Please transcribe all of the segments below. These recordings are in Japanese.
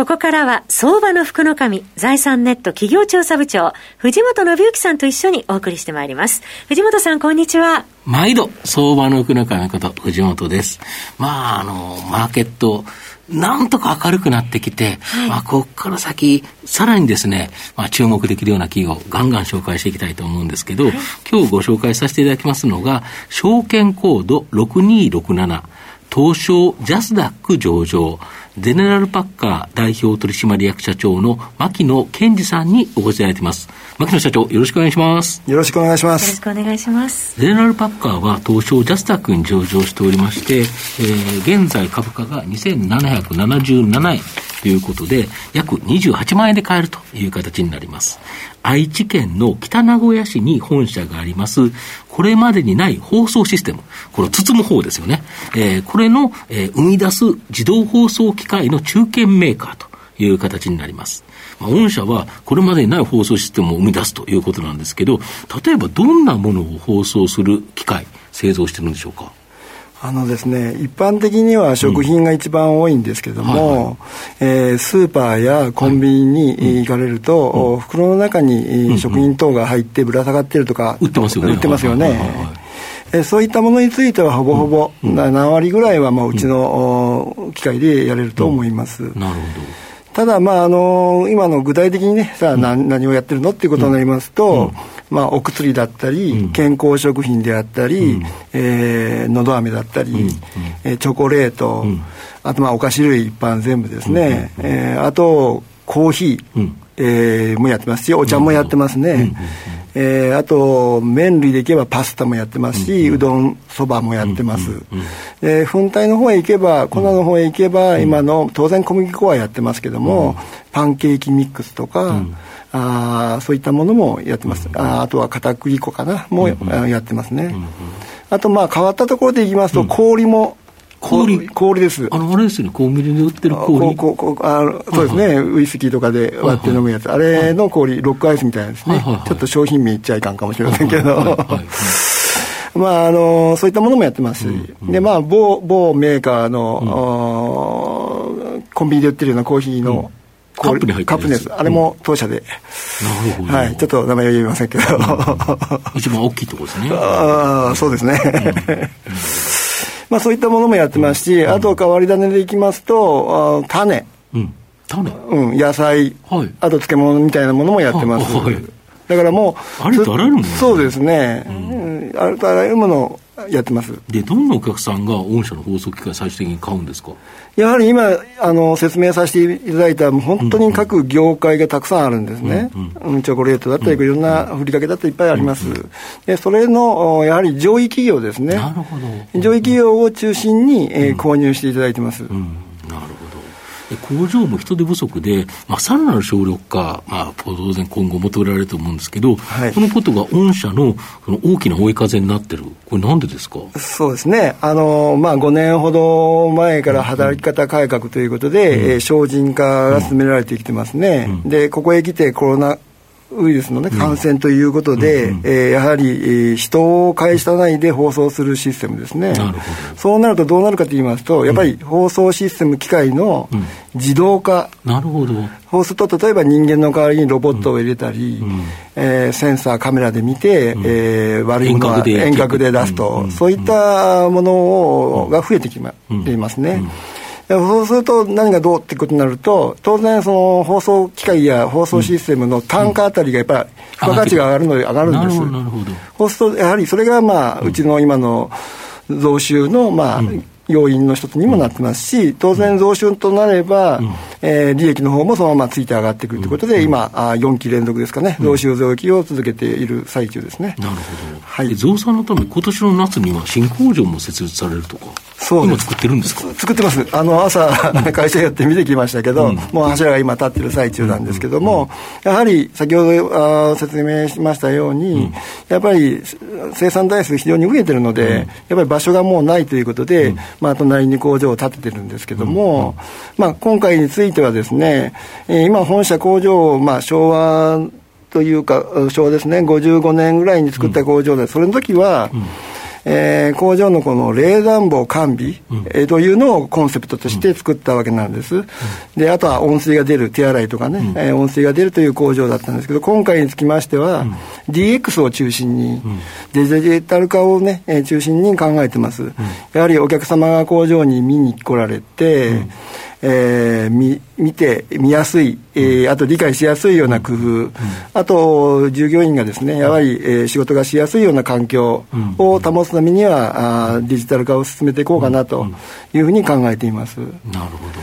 ここからは、相場の福の神、財産ネット企業調査部長、藤本信之さんと一緒にお送りしてまいります。藤本さん、こんにちは。毎度、相場の福の神こと、藤本です。まあ、あの、マーケット、なんとか明るくなってきて、はい、まあ、ここから先、さらにですね、まあ、注目できるような企業、ガンガン紹介していきたいと思うんですけど、はい、今日ご紹介させていただきますのが、証券コード6267、東証ジャスダック上場、ゼネラルパッカー代表取締役社長の牧野健二さんにお越しいただいています。牧野社長、よろしくお願いします。よろしくお願いします。よろしくお願いします。ゼネラルパッカーは東証ジャスタックに上場しておりまして、えー、現在株価が2777円ということで、約28万円で買えるという形になります。愛知県の北名古屋市に本社があります、これまでにない放送システム、これを包む方ですよね。えー、これの、えー、生み出す自動放送機械の中堅メーカーという形になります。まあ、御社はこれまでにない放送システムを生み出すということなんですけど、例えばどんなものを放送する機械、製造してるんでしょうか？あのですね、一般的には食品が一番多いんですけども、えスーパーやコンビニに行かれると、はいうん、袋の中に食品等が入ってぶら下がってるとか、売ってますよね。売ってますよね。えそういったものについてはほぼほぼ、うん、7割ぐらいはまあうちの機械でやれると思います。なるほど。ただ、まああの今の具体的にね、さあ何,、何をやってるのっていうことになりますと、まあ、お薬だったり、健康食品であったり、うん、えー、のど飴だったり、うん、えー、チョコレート、あとまあお菓子類一般全部ですね、うん、えー、あとコーヒー、うん、えー、もやってますしお茶もやってますね、えー、あと麺類でいけばパスタもやってますし、うどんそばもやってます、で粉体の方へ行けば粉の方へ行けば、今の当然小麦粉はやってますけども、パンケーキミックスとか、あそういったものもやってます、うん、ああとは片栗粉かな。も、うん、やってますね、うん、あとまあ変わったところでいきますと、氷も。氷？氷です。あの、あれですよね、コンビニで売ってる氷？こここあそうですね、はいはい、ウイスキーとかで割って飲むやつ、はいはい、あれの氷、ロックアイスみたいなですね、はいはいはい、ちょっと商品名言っちゃいかんかもしれませんけど、まあ、あのそういったものもやってます。し、うんうん、でまあ某某メーカーの、うん、コンビニで売ってるようなコーヒーの、カップに入ってるカップです。あれも当社で。なるほど。はい。ちょっと名前は言えませんけど。一番大きいところですね。ああ、そうですね。まあそういったものもやってますし、あと変わり種でいきますと、種。うん。種うん、野菜。はい。あと漬物みたいなものもやってます。はい。だからもう、あれとあらゆるものそうですね。うん。あれとあらゆるものやってます。でどんなお客さんが御社の放送機械最終的に買うんですか？やはり今あの説明させていただいた本当に各業界がたくさんあるんですね、うん、うん、チョコレートだったり、いろんなふりかけだったりいっぱいあります、でそれのやはり上位企業ですね。なるほど。上位企業を中心に、えー、購入していただいてます、うん工場も人手不足で、まあ、さらなる省力化、まあ、当然今後求められると思うんですけど、はい、このことが御社のその大きな追い風になってる、これ、なんでですか？そうですね、あのまあ、5年ほど前から働き方改革ということで、うん、精進化が進められてきてますね、うん、でここへ来てコロナウイルスの、ね、感染ということで、うん、えー、やはり、えー、人を介したないで放送するシステムですね。そうなるとどうなるかと言いますと、やっぱり放送システム機械の自動化。うん、なるほど。そうすると、例えば人間の代わりにロボットを入れたり、うん、えー、センサー、カメラで見て、うん、えー、悪いものは遠隔で出すと、そういったものを、が増えてきま、ていますね。そうすると何がどうってことになると、当然、その放送機械や放送システムの単価あたりがやっぱり付加価値が上がるので上がるんです。そうすると、やはりそれがまあ、うちの今の増収のまあ、要因の一つにもなってますし、当然増収となれば、うん、えー、利益の方もそのままついて上がってくるということで、うん、今、あ4期連続ですかね、増収増益を続けている最中ですね。なるほど。はい、増産のため、今年の夏には新工場も設立されるとか。そう今作ってるんですか？作ってます。あの、朝、会社やって見てきましたけど、うん、もう柱が今立ってる最中なんですけども、やはり先ほどあ説明しましたように、うん、やっぱり生産台数非常に増えてるので、うん、やっぱり場所がもうないということで、まあ、隣に工場を建ててるんですけども、まあ、今回についてはですね、えー、今本社工場、まあ、昭和というか、昭和ですね、55年ぐらいに作った工場で、それの時は、えー、工場のこの冷暖房完備、うん、えー、というのをコンセプトとして作ったわけなんです。うん、で、あとは温水が出る、手洗いとかね、うん、えー、温水が出るという工場だったんですけど、今回につきましては、うん、DX を中心に、デジタル化をね、えー、中心に考えてます。やはりお客様が工場に見に来られて、えー、見見て、見やすい、えー、あと理解しやすいような工夫、うん、あと従業員がですね、やはり、えー、仕事がしやすいような環境を保つためには、あデジタル化を進めていこうかなというふうに考えています。なるほど。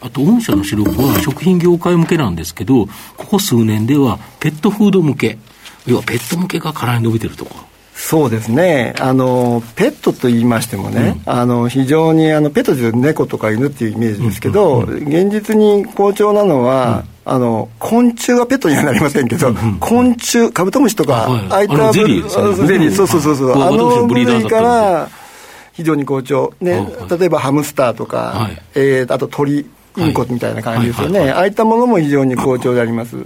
あと、御社の主力は食品業界向けなんですけど、ここ数年ではペットフード向け、要はペット向けがかなり伸びてるとか。そうですね。あのペットと言いましてもね、うん、あの非常にあのペットというと猫とか犬っていうイメージですけど、うんうん、現実に好調なのは、あの昆虫はペットにはなりませんけど、昆虫カブトムシとか、ああいったゼリー、ゼリーそうそうそうそう。あの部類から非常に好調、ね、例えばハムスターとか、はい、えー、あと鳥インコみたいな感じですよね、ああいったものも非常に好調であります。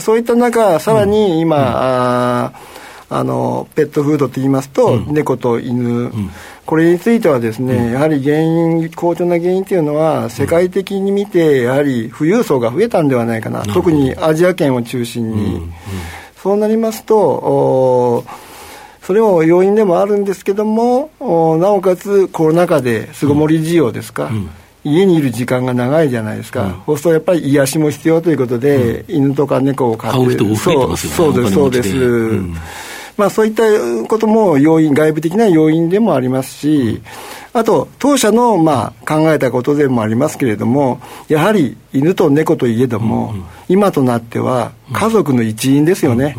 そういった中、さらに今、うん、ああのペットフードといいますと、うん、猫と犬、うん、これについてはですね、うん、やはり原因好調な原因というのは世界的に見てやはり富裕層が増えたんではないかな、特にアジア圏を中心に、そうなりますとそれも要因でもあるんですけどもなおかつコロナ禍で巣ごもり需要ですか、家にいる時間が長いじゃないですか、うん、そうするとやっぱり癒しも必要ということで、うん、犬とか猫を飼ってる。人増えてますよね。そうですそうです、うん、まあ、そういったことも要因、外部的な要因でもありますし、あと、当社のまあ考えたことでもありますけれども、やはり犬と猫といえども、今となっては家族の一員ですよね。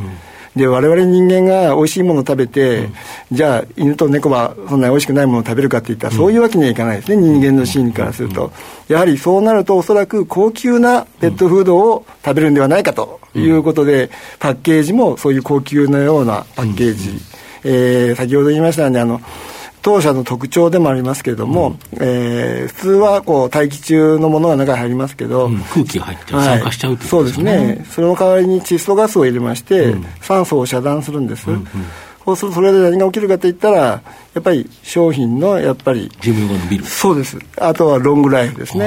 で我々人間が美味しいものを食べて、うん、じゃあ犬と猫はそんなに美味しくないものを食べるかっていったら、そういうわけにはいかないですね。人間の心理からすると、やはりそうなるとおそらく高級なペットフードを食べるんではないかということで、パッケージもそういう高級なようなパッケージ、えー、先ほど言いましたようにあの当社の特徴でもありますけれども、うん、えー、普通はこう大気中のものが中に入りますけど、うん、空気が入って酸化しちゃう、ね、そうですね。その代わりに窒素ガスを入れまして、うん、酸素を遮断するんです、うんうん。そうするとそれで何が起きるかといったらやっぱり商品のやっぱり寿命が伸びるそうです。あとはロングライフですね、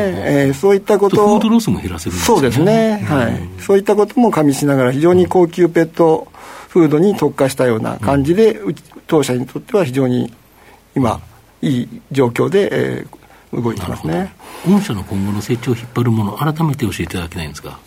えー、そういったことをフードロスも減らせるんですね。そうですね、はい、そういったことも加味しながら非常に高級ペットフードに特化したような感じで、当社にとっては非常に今いい状況で、えー、動いてますね。御社の今後の成長を引っ張るもの、改めて教えていただけないんですか？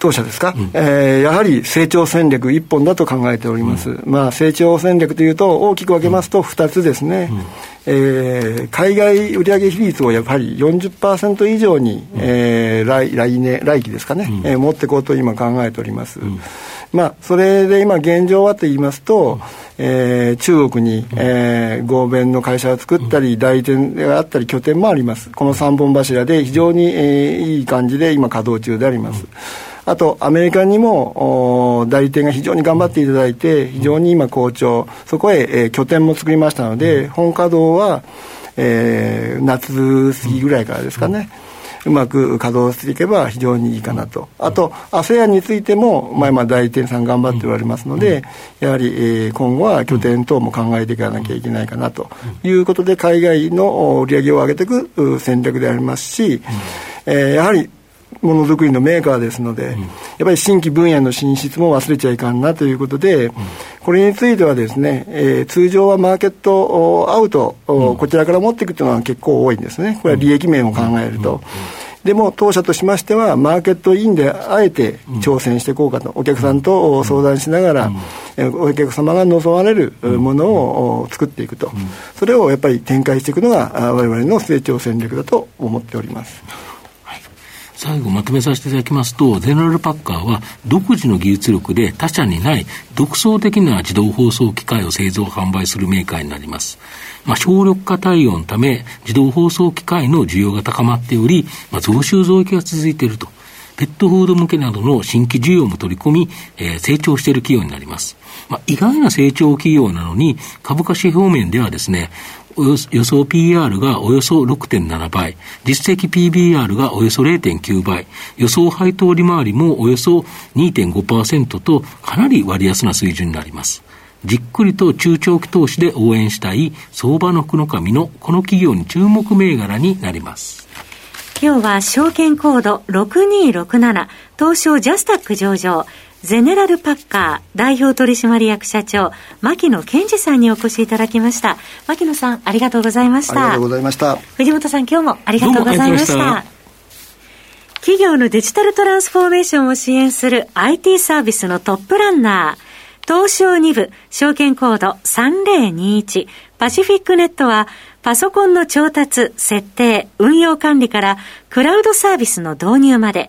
当社ですか、うん、えー、やはり成長戦略一本だと考えております、うん、まあ、成長戦略というと、大きく分けますと2つですね、うん、えー、海外売上比率をやはり40%以上に、うん、えー、来来年、来期ですかね、うん、えー、持っていこうと今考えております。うんまあ、それで今現状はと言いますと、えー、中国に、えー、合弁の会社を作ったり、代理店があったり、拠点もあります。この3本柱で非常に、えー、いい感じで今稼働中であります。あと、アメリカにも代理店が非常に頑張っていただいて、非常に今好調、そこへ、えー、拠点も作りましたので、本稼働は、えー、夏過ぎぐらいからですかね。うまく稼働していけば非常にいいかなと、あと、ASEAN についても、まあ、今、代理店さん頑張っておられますので、やはり、えー、今後は拠点等も考えていかなきゃいけないかなと。いうことで、海外の売り上げを上げていく戦略でありますし、えー、やはりものづくりのメーカーですので、うん、やっぱり新規分野の進出も忘れちゃいかんなということで、うん、これについてはですね、えー、通常はマーケットアウト、うん、こちらから持っていくというのは結構多いんですね。これは利益面を考えると。でも当社としましては、マーケットインであえて挑戦していこうかと、お客さんと相談しながら、お客様が望まれるものを作っていくと、それをやっぱり展開していくのが、われわれの成長戦略だと思っております。最後まとめさせていただきますと、ゼネラルパッカーは独自の技術力で他社にない独創的な自動放送機械を製造販売するメーカーになります。まあ、省力化対応のため、自動放送機械の需要が高まっており、まあ、増収増益が続いていると。ペットフード向けなどの新規需要も取り込み、えー、成長している企業になります。まあ、意外な成長企業なのに、株価指標面ではですね、予想 PR がおよそ6.7倍、実績 PBR がおよそ0.9倍、予想配当利回りもおよそ2.5%と、かなり割安な水準になります。じっくりと中長期投資で応援したい相場の福の神のこの企業に注目銘柄になります。今日は証券コード6267東証ジャスタック上場ゼネラルパッカー代表取締役社長牧野健二さんにお越しいただきました。牧野さんありがとうございました。ありがとうございました。藤本さん今日もありがとうございました。企業のデジタルトランスフォーメーションを支援する IT サービスのトップランナー東証2部、証券コード3021、パシフィックネットは、パソコンの調達、設定、運用管理から、クラウドサービスの導入まで、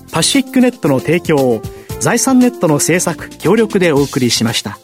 パシフィックネットの提供を財産ネットの制作協力でお送りしました。